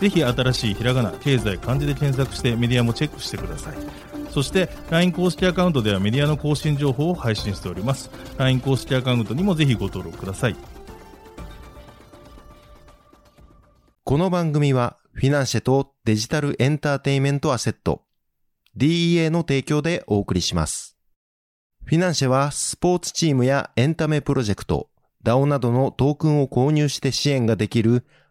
ぜひ新しいひらがな経済漢字で検索してメディアもチェックしてください。そして LINE 公式アカウントではメディアの更新情報を配信しております。LINE 公式アカウントにもぜひご登録ください。この番組はフィナンシェとデジタルエンターテイメントアセット DEA の提供でお送りします。フィナンシェはスポーツチームやエンタメプロジェクト、DAO などのトークンを購入して支援ができる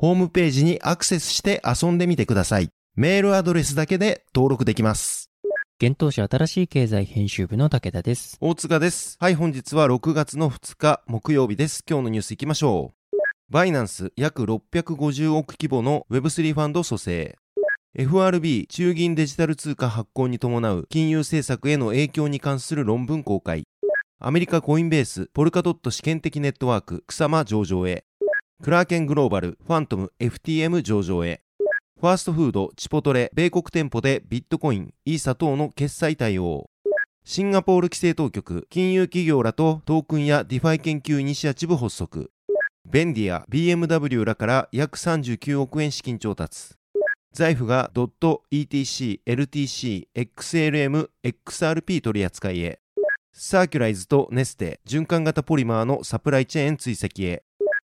ホームページにアクセスして遊んでみてください。メールアドレスだけで登録できます。現当社新しい経済編集部の武田です。大塚です。はい、本日は6月の2日木曜日です。今日のニュース行きましょう。バイナンス約650億規模の Web3 ファンド蘇生。FRB 中銀デジタル通貨発行に伴う金融政策への影響に関する論文公開。アメリカコインベースポルカドット試験的ネットワーク草間上場へ。クラーケングローバルファントム FTM 上場へ。ファーストフードチポトレ米国店舗でビットコインイーサ等の決済対応。シンガポール規制当局金融企業らとトークンや DeFi 研究イニシアチブ発足。ベンディア、BMW らから約39億円資金調達。 Zaif が DOT、ETC、LTC、XLM、XRP 取り扱いへ。サーキュライズとネステ、循環型ポリマーのサプライチェーン追跡へ。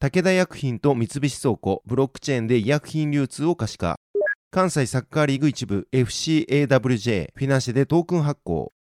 武田薬品と三菱倉庫、ブロックチェーンで医薬品流通を可視化。関西サッカーリーグ一部 FCAWJ、フィナンシェでトークン発行。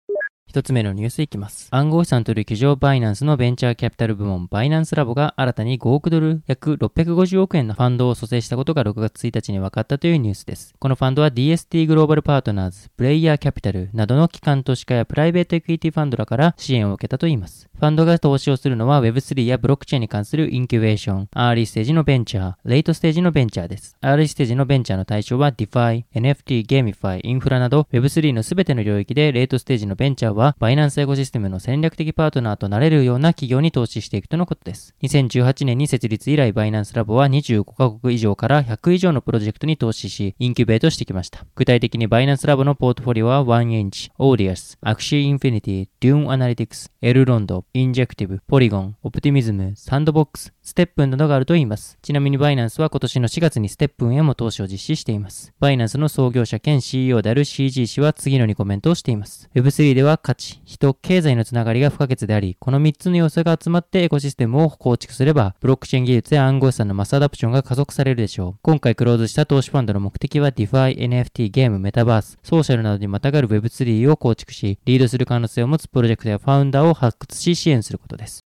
一つ目のニュースいきます。暗号資産取引所バイナンスのベンチャーキャピタル部門バイナンスラボが新たに5億ドル約650億円のファンドを組成したことが6月1日に分かったというニュースです。このファンドは DST グローバルパートナーズ、ブレイヤーキャピタルなどの機関投資家やプライベートエクイティファンドらから支援を受けたといいます。ファンドが投資をするのは Web3 やブロックチェーンに関するインキュベーション、アーリーステージのベンチャー、レイトステージのベンチャーです。アーリーステージのベンチャーの対象は DeFi、NFT、 GameFi、インフラなど Web3 のすべての領域でレイトステージのベンチャーはバイナンスエコシステムの戦略的パートナーとなれるような企業に投資していくとのことです。2018年に設立以来バイナンスラボは25カ国以上から100以上のプロジェクトに投資し、インキュベートしてきました。具体的にバイナンスラボのポートフォリオは OneInch、Audius、Axie Infinity、Dune Analytics、エルロンド、インジェクティブ、ポリゴン、オプティミズム、サンドボックス、ステップンなどがあるといいます。ちなみにバイナンスは今年の4月にステップンへも投資を実施しています。バイナンスの創業者兼 CEO である CG 氏は次のようにコメントをしています。Web3 では価値、人、経済のつながりが不可欠であり、この3つの要素が集まってエコシステムを構築すれば、ブロックチェーン技術や暗号資産のマスアダプションが加速されるでしょう。今回クローズした投資ファンドの目的は DeFi、NFT、ゲーム、メタバース、ソーシャルなどにまたがる Web3 を構築し、リードする可能性を持つプロジェクトやファウンダーを発掘し支援することです。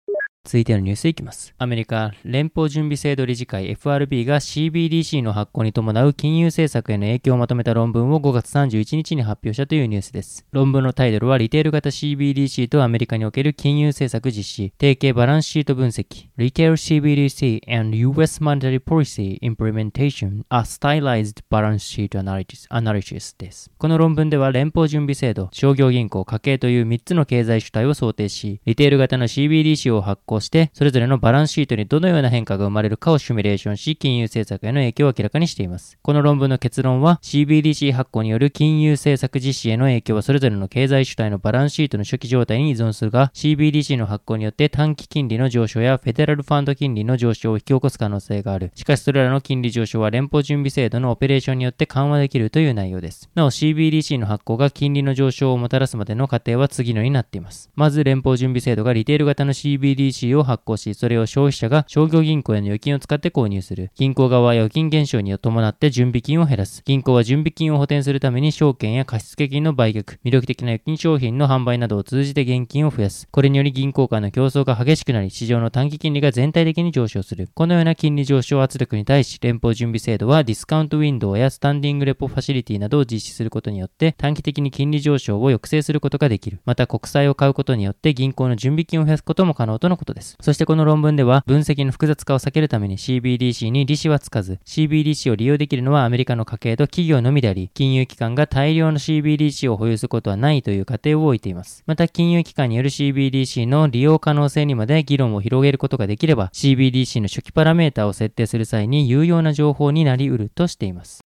続いてのニュースいきます。アメリカ連邦準備制度理事会 FRB が CBDC の発行に伴う金融政策への影響をまとめた論文を5月31日に発表したというニュースです。論文のタイトルはリテール型 CBDC とアメリカにおける金融政策実施、定型バランスシート分析、Retail CBDC and US Monetary Policy Implementation a Stylized Balance Sheet Analysis, Analysis です。この論文では連邦準備制度、商業銀行、家計という3つの経済主体を想定し、リテール型の CBDC を発行して、それぞれのバランスシートにどのような変化が生まれるかをシミュレーションし、金融政策への影響を明らかにしています。この論文の結論は、CBDC 発行による金融政策実施への影響はそれぞれの経済主体のバランスシートの初期状態に依存するが、CBDC の発行によって短期金利の上昇やフェデラルファンド金利の上昇を引き起こす可能性がある。しかしそれらの金利上昇は連邦準備制度のオペレーションによって緩和できるという内容です。なお CBDC の発行が金利の上昇をもたらすまでの過程は次のようになっています。まず連邦準備制度がリテール型の CBDC を発行し、それを消費者が商業銀行への預金を使って購入する。銀行側は預金減少に伴って準備金を減らす。銀行は準備金を補填するために証券や貸付金の売却、魅力的な預金商品の販売などを通じて現金を増やす。これにより銀行間の競争が激しくなり、市場の短期金利が全体的に上昇する。このような金利上昇圧力に対し、連邦準備制度はディスカウントウィンドウやスタンディングレポファシリティなどを実施することによって短期的に金利上昇を抑制することができる。また国債を買うことによって銀行の準備金を増やすことも可能とのことです。そしてこの論文では分析の複雑化を避けるために CBDC に利子はつかず、CBDC を利用できるのはアメリカの家計と企業のみであり、金融機関が大量の CBDC を保有することはないという過程を置いています。また金融機関による CBDC の利用可能性にまで議論を広げることができれば、CBDC の初期パラメータを設定する際に有用な情報になり得るとしています。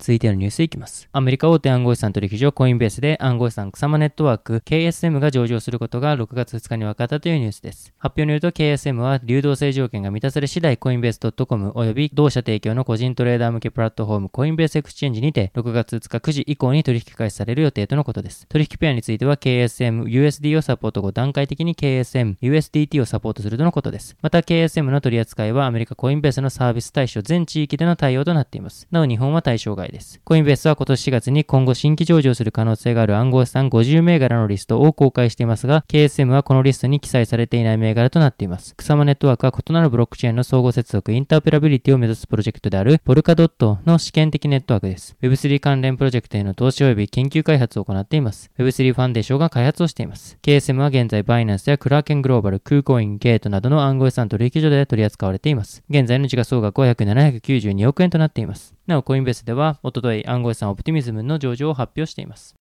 続いてのニュースいきます。アメリカ大手暗号資産取引所コインベースで暗号資産 Kusama ネットワーク KSM が上場することが6月2日に分かったというニュースです。発表によると KSM は流動性条件が満たされ次第コインベース .com 及び同社提供の個人トレーダー向けプラットフォームコインベースエクスチェンジにて6月2日9時以降に取引開始される予定とのことです。取引ペアについては KSM USD をサポート後段階的に KSM USDT をサポートするとのことです。また KSM の取扱いはアメリカコインベースのサービス対象全地域での対応となっています。なお日本は対象外です。コインベースは今年4月に今後新規上場する可能性がある暗号資産50銘柄のリストを公開していますが、KSM はこのリストに記載されていない銘柄となっています。 Kusama ネットワークは異なるブロックチェーンの相互接続、インターペラビリティを目指すプロジェクトであるポルカドットの試験的ネットワークです。Web3 関連プロジェクトへの投資及び研究開発を行っています。Web3 ファンデーションが開発をしています。KSM は現在バイナンスやクラーケングローバル、クーコイン、ゲートなどの暗号資産取引所で取り扱われています。現在の時価総額は約792億円となっています。なお、コインベースでは、おととい暗号資産オプティミズムの上場を発表しています。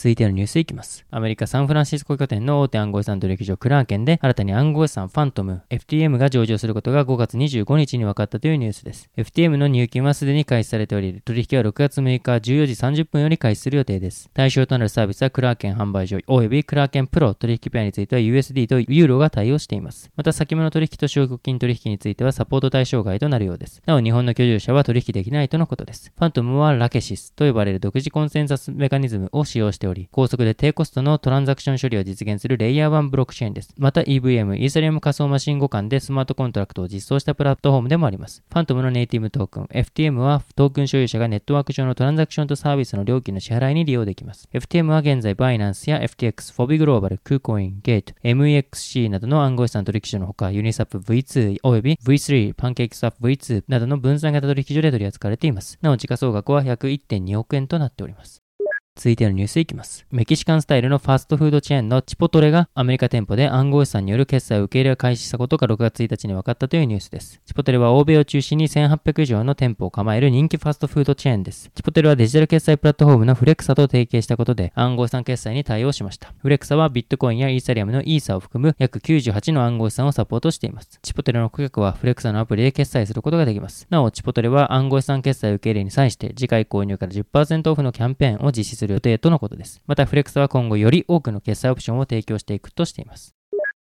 続いてのニュースいきます。アメリカ・サンフランシスコ拠点の大手暗号資産取引所クラーケンで新たに暗号資産ファントム FTM が上場することが5月25日に分かったというニュースです。FTM の入金はすでに開始されており、取引は6月6日14時30分より開始する予定です。対象となるサービスはクラーケン販売所及びクラーケンプロ取引ペアについては USD とユーロが対応しています。また先物取引と証拠金取引についてはサポート対象外となるようです。なお日本の居住者は取引できないとのことです。ファントムはラケシスと呼ばれる独自コンセンサスメカニズムを使用してており、高速で低コストのトランザクション処理を実現するレイヤー1ブロックチェーンです。また EVM、イーサリアム仮想マシン互換でスマートコントラクトを実装したプラットフォームでもあります。ファントムのネイティブトークン、FTM はトークン所有者がネットワーク上のトランザクションとサービスの料金の支払いに利用できます。FTM は現在バイナンスや FTX、フォビグローバル、クーコイン、ゲート、MEXC などの暗号資産取引所のほか、ユニスワップ V2 及び V3、パンケーキスワップ V2 などの分散型取引所で取り扱われています。なお、時価総額は約1.2億円となっております。続いてのニュースいきます。メキシカンスタイルのファストフードチェーンのチポトレがアメリカ店舗で暗号資産による決済受け入れを開始したことが6月1日に分かったというニュースです。チポトレは欧米を中心に1800以上の店舗を構える人気ファストフードチェーンです。チポトレはデジタル決済プラットフォームのフレクサと提携したことで暗号資産決済に対応しました。フレクサはビットコインやイーサリアムのイーサを含む約98の暗号資産をサポートしています。チポトレの顧客はフレクサのアプリで決済することができます。なお、チポトレは暗号資産決済受け入れに際して次回購入から10%オフのキャンペーンを実施する予定とのことです。。また、フレックスは今後より多くの決済オプションを提供していくとしています。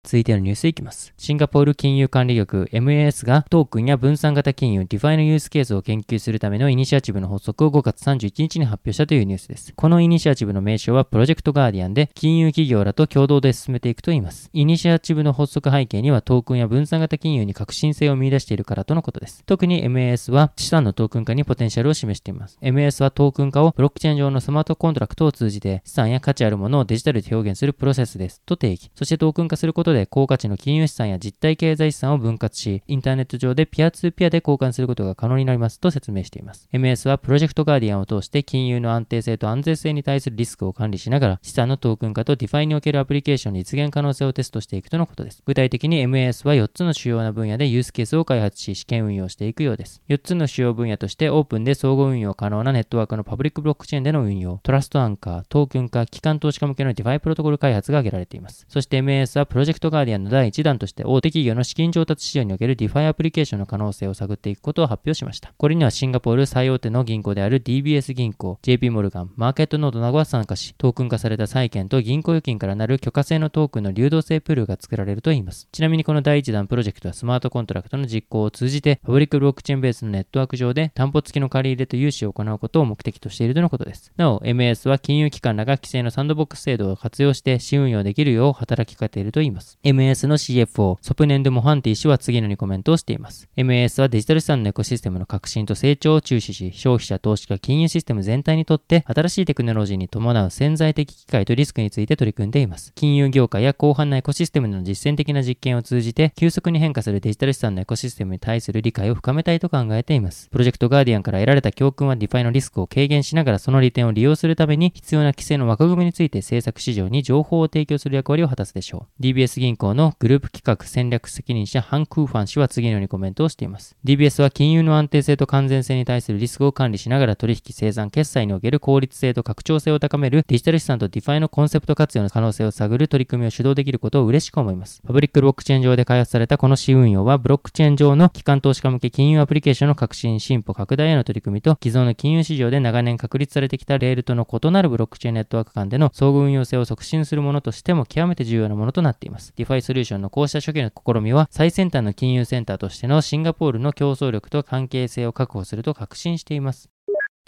続いてのニュースいきます。シンガポール金融管理局 MAS がトークンや分散型金融 DeFi のユースケースを研究するためのイニシアチブの発足を5月31日に発表したというニュースです。このイニシアチブの名称はプロジェクトガーディアンで金融企業らと共同で進めていくといいます。イニシアチブの発足背景にはトークンや分散型金融に革新性を見出しているからとのことです。特に MAS は資産のトークン化にポテンシャルを示しています。MAS はトークン化をブロックチェーン上のスマートコントラクトを通じて資産や価値あるものをデジタルで表現するプロセスですと定義。そしてトークン化することでで高価値の金融資産や実体経済資産を分割し、インターネット上でピアツーピアで交換することが可能になりますと説明しています。MS はプロジェクトガーディアンを通して金融の安定性と安全性に対するリスクを管理しながら資産のトークン化と DeFi におけるアプリケーションの実現可能性をテストしていくとのことです。具体的に MS は4つの主要な分野でユースケースを開発し試験運用していくようです。4つの主要分野としてオープンで相互運用可能なネットワークのパブリックブロックチェーンでの運用、トラストアンカー、トークン化、機関投資家向けの DeFi プロトコル開発が挙げられています。そして MS はプロジェクトトガーディアンの第1弾として大手企業の資金調達市場における DeFi アプリケーションの可能性を探っていくことを発表しました。これにはシンガポール最大手の銀行である DBS 銀行、JP モルガン、マーケットノードなどが参加し、トークン化された債券と銀行預金からなる許可制のトークンの流動性プールが作られるといいます。ちなみにこの第1弾プロジェクトはスマートコントラクトの実行を通じて、パブリックブロックチェーンベースのネットワーク上で担保付きの借り入れと融資を行うことを目的としているとのことです。なお、MS は金融機関らが規制のサンドボックス制度を活用して試運用できるよう働きかけているといいます。MAS の CFO、ソプネンド・モハンティ氏は次のようにコメントをしています。MAS はデジタル資産のエコシステムの革新と成長を注視し、消費者、投資家、金融システム全体にとって新しいテクノロジーに伴う潜在的機会とリスクについて取り組んでいます。金融業界や広範なエコシステムの実践的な実験を通じて、急速に変化するデジタル資産のエコシステムに対する理解を深めたいと考えています。プロジェクトガーディアンから得られた教訓は DeFi のリスクを軽減しながらその利点を利用するために必要な規制の枠組みについて政策市場に情報を提供する役割を果たすでしょう。DBS 銀行のグループ企画戦略責任者ハン・クーファン氏は次のようにコメントをしています。DBS は金融の安定性と完全性に対するリスクを管理しながら取引生産決済における効率性と拡張性を高めるデジタル資産と DeFi のコンセプト活用の可能性を探る取り組みを主導できることを嬉しく思います。パブリックブロックチェーン上で開発されたこの試運用はブロックチェーン上の機関投資家向け金融アプリケーションの革新進歩拡大への取り組みと既存の金融市場で長年確立されてきたレールとの異なるブロックチェーンネットワーク間での相互運用性を促進するものとしても極めて重要なものとなっています。DeFi ソリューションのこうした初期の試みは最先端の金融センターとしてのシンガポールの競争力と関係性を確保すると確信しています。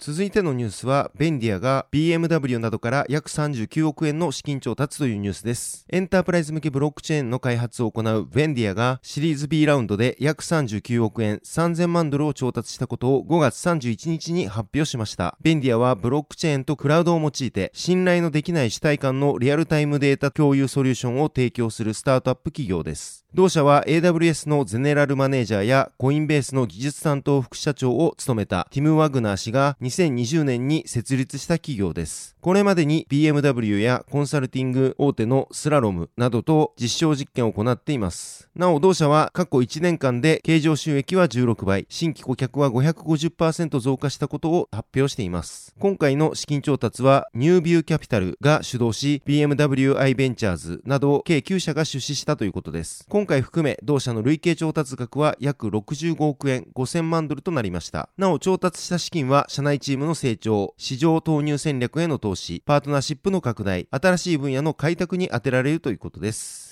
続いてのニュースは、ベンディアが BMW などから約39億円の資金調達というニュースです。エンタープライズ向けブロックチェーンの開発を行うベンディアがシリーズ B ラウンドで約39億円3000万ドルを調達したことを5月31日に発表しました。ベンディアはブロックチェーンとクラウドを用いて信頼のできない主体間のリアルタイムデータ共有ソリューションを提供するスタートアップ企業です。同社は AWS のゼネラルマネージャーやコインベースの技術担当副社長を務めたティム・ワグナー氏が2020年に設立した企業です。これまでに BMW やコンサルティング大手のスラロムなどと実証実験を行っています。なお同社は過去1年間で経常収益は16倍、新規顧客は550%増加したことを発表しています。今回の資金調達はニュービューキャピタルが主導し BMWI ベンチャーズなど計9社が出資したということです。今回含め同社の累計調達額は約65億円5000万ドルとなりました。なお調達した資金は社内チームの成長、市場投入戦略への投資、パートナーシップの拡大、新しい分野の開拓に充てられるということです。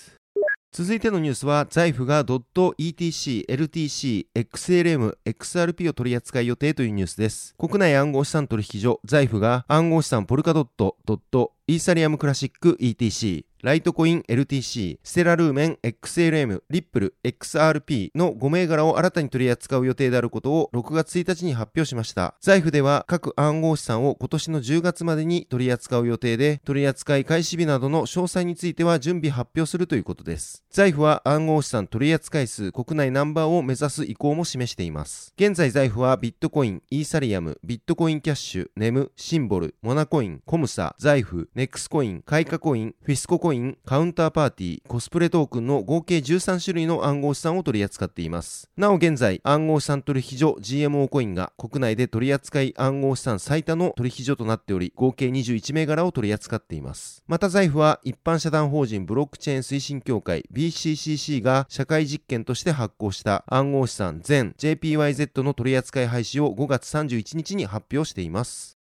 続いてのニュースは、財布が .etc、LTC、XLM、XRP を取り扱い予定というニュースです。国内暗号資産取引所、財布が暗号資産ポルカドット、ドット、イーサリアムクラシック ETC、ライトコイン LTC、ステラルーメン XLM、リップル XRP の5銘柄を新たに取り扱う予定であることを6月1日に発表しました。財布では各暗号資産を今年の10月までに取り扱う予定で、取り扱い開始日などの詳細については準備発表するということです。財布は暗号資産取り扱い数国内ナンバーを目指す意向も示しています。現在財布はビットコイン、イーサリアム、ビットコインキャッシュ、ネム、シンボル、モナコイン、コムサ、財布、ネックスコイン、開花コイン、フィスココイン、コインカウンターパーティー、コスプレトークンの合計13種類の暗号資産を取り扱っています。なお現在、暗号資産取引所 GMO コインが国内で取り扱い暗号資産最多の取引所となっており、合計21銘柄を取り扱っています。また財布は一般社団法人ブロックチェーン推進協会 BCCC が社会実験として発行した暗号資産全 JPYZ の取り扱い廃止を5月31日に発表しています。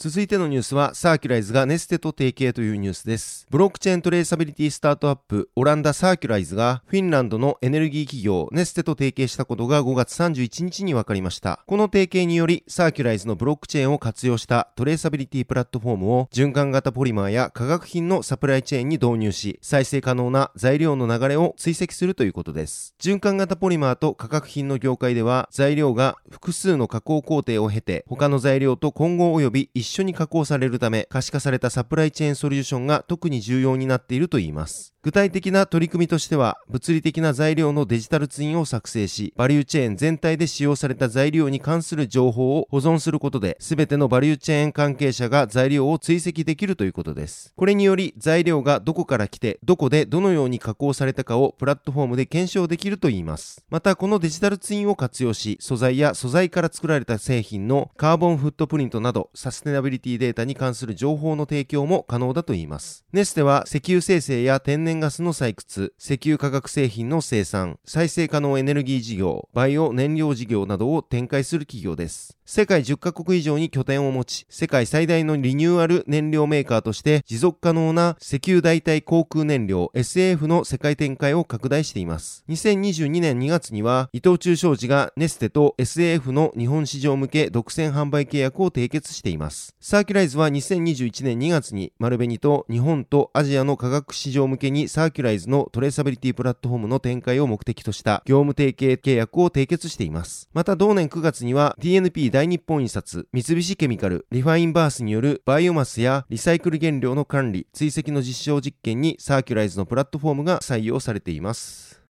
続いてのニュースは、サーキュライズがネステと提携というニュースです。ブロックチェーントレーサビリティスタートアップ、オランダサーキュライズが、フィンランドのエネルギー企業、ネステと提携したことが5月31日に分かりました。この提携により、サーキュライズのブロックチェーンを活用したトレーサビリティプラットフォームを、循環型ポリマーや化学品のサプライチェーンに導入し、再生可能な材料の流れを追跡するということです。循環型ポリマーと化学品の業界では、材料が複数の加工工程を経て、他の材料と混合及び一緒に加工されるため、可視化されたサプライチェーンソリューションが特に重要になっているといいます。具体的な取り組みとしては、物理的な材料のデジタルツインを作成し、バリューチェーン全体で使用された材料に関する情報を保存することで、すべてのバリューチェーン関係者が材料を追跡できるということです。これにより、材料がどこから来て、どこでどのように加工されたかをプラットフォームで検証できるといいます。また、このデジタルツインを活用し、素材や素材から作られた製品のカーボンフットプリントなど、サステナビリティデータに関する情報の提供も可能だといいます。ネステは石油生成や天然ガスの採掘、石油化学製品の生産、再生可能エネルギー事業、バイオ燃料事業などを展開する企業です。世界10カ国以上に拠点を持ち、世界最大のリニューアル燃料メーカーとして持続可能な石油代替航空燃料 SAF の世界展開を拡大しています。2022年2月には伊藤忠商事がネステと SAF の日本市場向け独占販売契約を締結しています。サーキュライズは2021年2月に丸紅と日本とアジアの化学市場向けにサーキュライズのトレーサビリティプラットフォームの展開を目的とした業務提携契約を締結しています。また同年9月には DNP 大日本印刷、三菱ケミカル、リファインバースによるバイオマスやリサイクル原料の管理、追跡の実証実験にサーキュライズのプラットフォームが採用されています。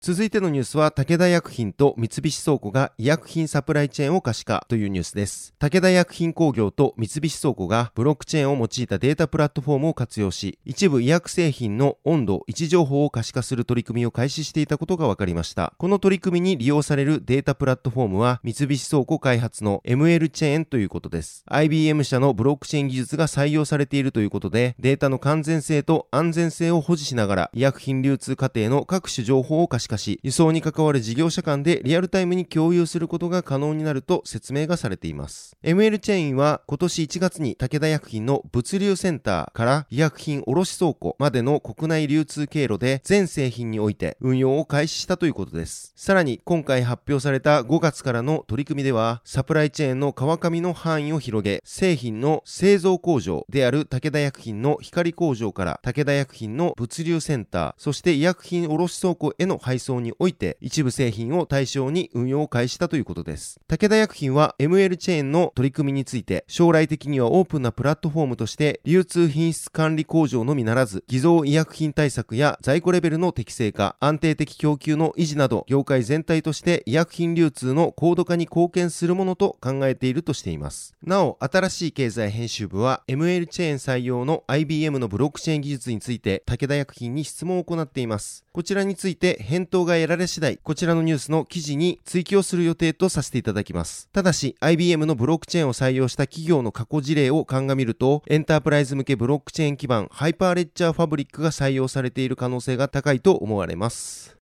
続いてのニュースは、武田薬品と三菱倉庫が医薬品サプライチェーンを可視化というニュースです。武田薬品工業と三菱倉庫がブロックチェーンを用いたデータプラットフォームを活用し、一部医薬製品の温度、位置情報を可視化する取り組みを開始していたことが分かりました。この取り組みに利用されるデータプラットフォームは、三菱倉庫開発の ML チェーンということです。IBM 社のブロックチェーン技術が採用されているということで、データの完全性と安全性を保持しながら、医薬品流通過程の各種情報を可視化し、輸送に関わる事業者間でリアルタイムに共有することが可能になると説明がされています。ML チェーンは今年1月に武田薬品の物流センターから医薬品卸倉庫までの国内流通経路で全製品において運用を開始したということです。さらに今回発表された5月からの取り組みではサプライチェーンの川上の範囲を広げ製品の製造工場である武田薬品の光工場から武田薬品の物流センターそして医薬品卸倉庫への配送において一部製品を対象に運用を開始したということです。武田薬品は ML チェーンの取り組みについて、将来的にはオープンなプラットフォームとして、流通品質管理工場のみならず、偽造医薬品対策や在庫レベルの適正化、安定的供給の維持など、業界全体として医薬品流通の高度化に貢献するものと考えているとしています。なお、新しい経済編集部は、ML チェーン採用の IBM のブロックチェーン技術について、武田薬品に質問を行っています。こちらについて返答が得られ次第、こちらのニュースの記事に追記をする予定とさせていただきます。ただし、IBM のブロックチェーンを採用した企業の過去事例を鑑みると、エンタープライズ向けブロックチェーン基盤ハイパーレジャーファブリックが採用されている可能性が高いと思われます。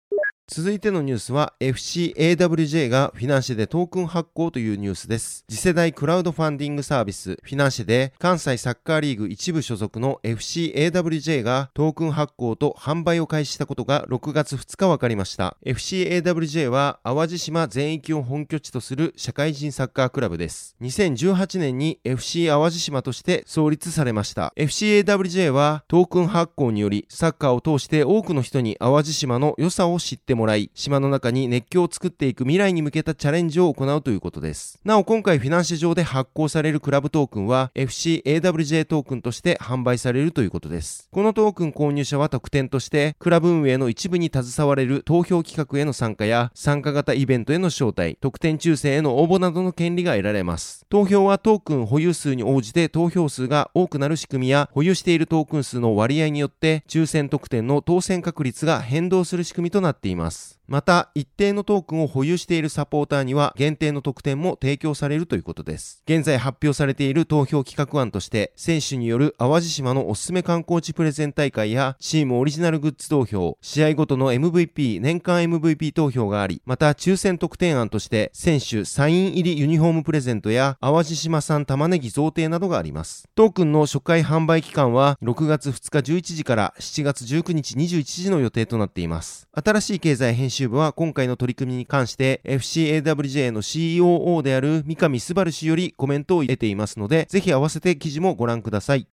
続いてのニュースは FCAWJ がフィナンシェでトークン発行というニュースです。次世代クラウドファンディングサービスフィナンシェで関西サッカーリーグ一部所属の FCAWJ がトークン発行と販売を開始したことが6月2日分かりました。FCAWJ は淡路島全域を本拠地とする社会人サッカークラブです。2018年に FC 淡路島として創立されました。FCAWJ はトークン発行によりサッカーを通して多くの人に淡路島の良さを知ってもらもらい、島の中に熱狂を作っていく未来に向けたチャレンジを行うということです。なお、今回フィナンシェ上で発行されるクラブトークンは FCAWJ トークンとして販売されるということです。このトークン購入者は特典として、クラブ運営の一部に携われる投票企画への参加や、参加型イベントへの招待、特典抽選への応募などの権利が得られます。投票はトークン保有数に応じて投票数が多くなる仕組みや、保有しているトークン数の割合によって、抽選特典の当選確率が変動する仕組みとなっています。ます。また、一定のトークンを保有しているサポーターには限定の特典も提供されるということです。現在発表されている投票企画案として、選手による淡路島のおすすめ観光地プレゼン大会や、チームオリジナルグッズ投票、試合ごとの MVP、年間 MVP 投票があり、また抽選特典案として、選手サイン入りユニフォームプレゼントや、淡路島産玉ねぎ贈呈などがあります。トークンの初回販売期間は、6月2日11時から7月19日21時の予定となっています。新しい経済編集 YouTube は今回の取り組みに関して FCAWJ の COO である三上すばる氏よりコメントを入れていますので、ぜひ合わせて記事もご覧ください。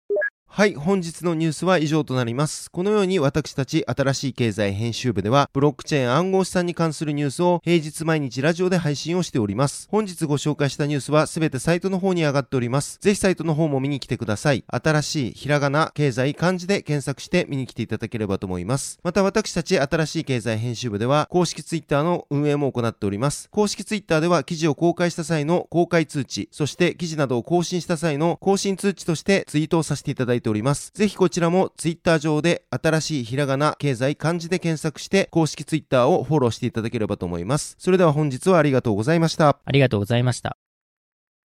はい、本日のニュースは以上となります。このように私たち新しい経済編集部では、ブロックチェーン暗号資産に関するニュースを平日毎日ラジオで配信をしております。本日ご紹介したニュースはすべてサイトの方に上がっております。ぜひサイトの方も見に来てください。新しいひらがな、経済、漢字で検索して見に来ていただければと思います。また私たち新しい経済編集部では、公式ツイッターの運営も行っております。公式ツイッターでは記事を公開した際の公開通知、そして記事などを更新した際の更新通知としてツイートをさせていただいてております。ぜひこちらもツイッター上で新しいひらがな、経済、漢字で検索して公式ツイッターをフォローしていただければと思います。それでは本日はありがとうございました。ありがとうございました。